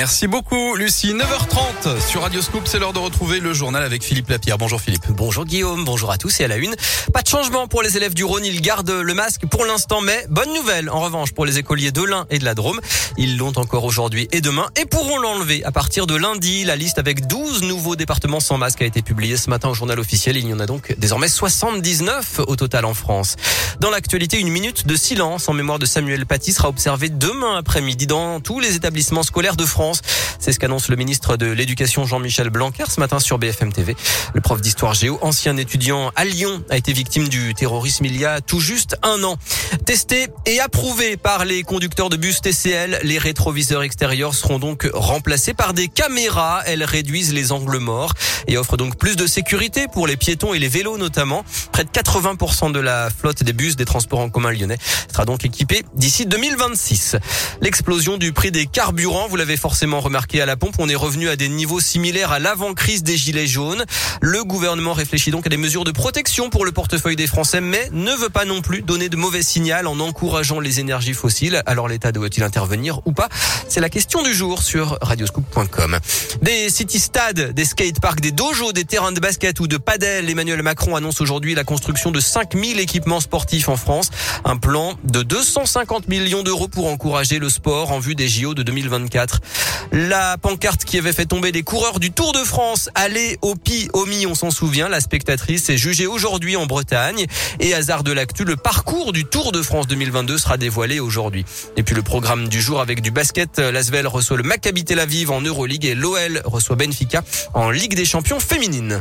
Merci beaucoup Lucie. 9h30 sur Radio Scoop, c'est l'heure de retrouver le journal avec Philippe Lapierre. Bonjour Philippe. Bonjour Guillaume, bonjour à tous et à la une. Pas de changement pour les élèves du Rhône, ils gardent le masque pour l'instant, mais bonne nouvelle en revanche pour les écoliers de l'Ain et de la Drôme. Ils l'ont encore aujourd'hui et demain et pourront l'enlever à partir de lundi. La liste avec 12 nouveaux départements sans masque a été publiée ce matin au journal officiel. Il y en a donc désormais 79 au total en France. Dans l'actualité, une minute de silence en mémoire de Samuel Paty sera observée demain après-midi dans tous les établissements scolaires de France. France. C'est ce qu'annonce le ministre de l'Éducation Jean-Michel Blanquer ce matin sur BFM TV. Le prof d'histoire géo, ancien étudiant à Lyon, a été victime du terrorisme il y a tout juste un an. Testé et approuvé par les conducteurs de bus TCL, les rétroviseurs extérieurs seront donc remplacés par des caméras. Elles réduisent les angles morts et offrent donc plus de sécurité pour les piétons et les vélos notamment. Près de 80% de la flotte des bus des transports en commun lyonnais sera donc équipée d'ici 2026. L'explosion du prix des carburants, vous l'avez forcément remarqué à la pompe. On est revenu à des niveaux similaires à l'avant-crise des gilets jaunes. Le gouvernement réfléchit donc à des mesures de protection pour le portefeuille des Français, mais ne veut pas non plus donner de mauvais signal en encourageant les énergies fossiles. Alors l'État doit-il intervenir ou pas? C'est la question du jour sur radioscoop.com. Des city-stades, des skateparks, des dojos, des terrains de basket ou de padel. Emmanuel Macron annonce aujourd'hui la construction de 5000 équipements sportifs en France. Un plan de 250 millions d'euros pour encourager le sport en vue des JO de 2024. La pancarte qui avait fait tomber les coureurs du Tour de France, allez au pi au mi, on s'en souvient. La spectatrice est jugée aujourd'hui en Bretagne. Et hasard de l'actu, le parcours du Tour de France 2022 sera dévoilé aujourd'hui. Et puis le programme du jour avec du basket, l'Asvel reçoit le Maccabi Tel Aviv en Euroleague et l'OL reçoit Benfica en Ligue des Champions féminine.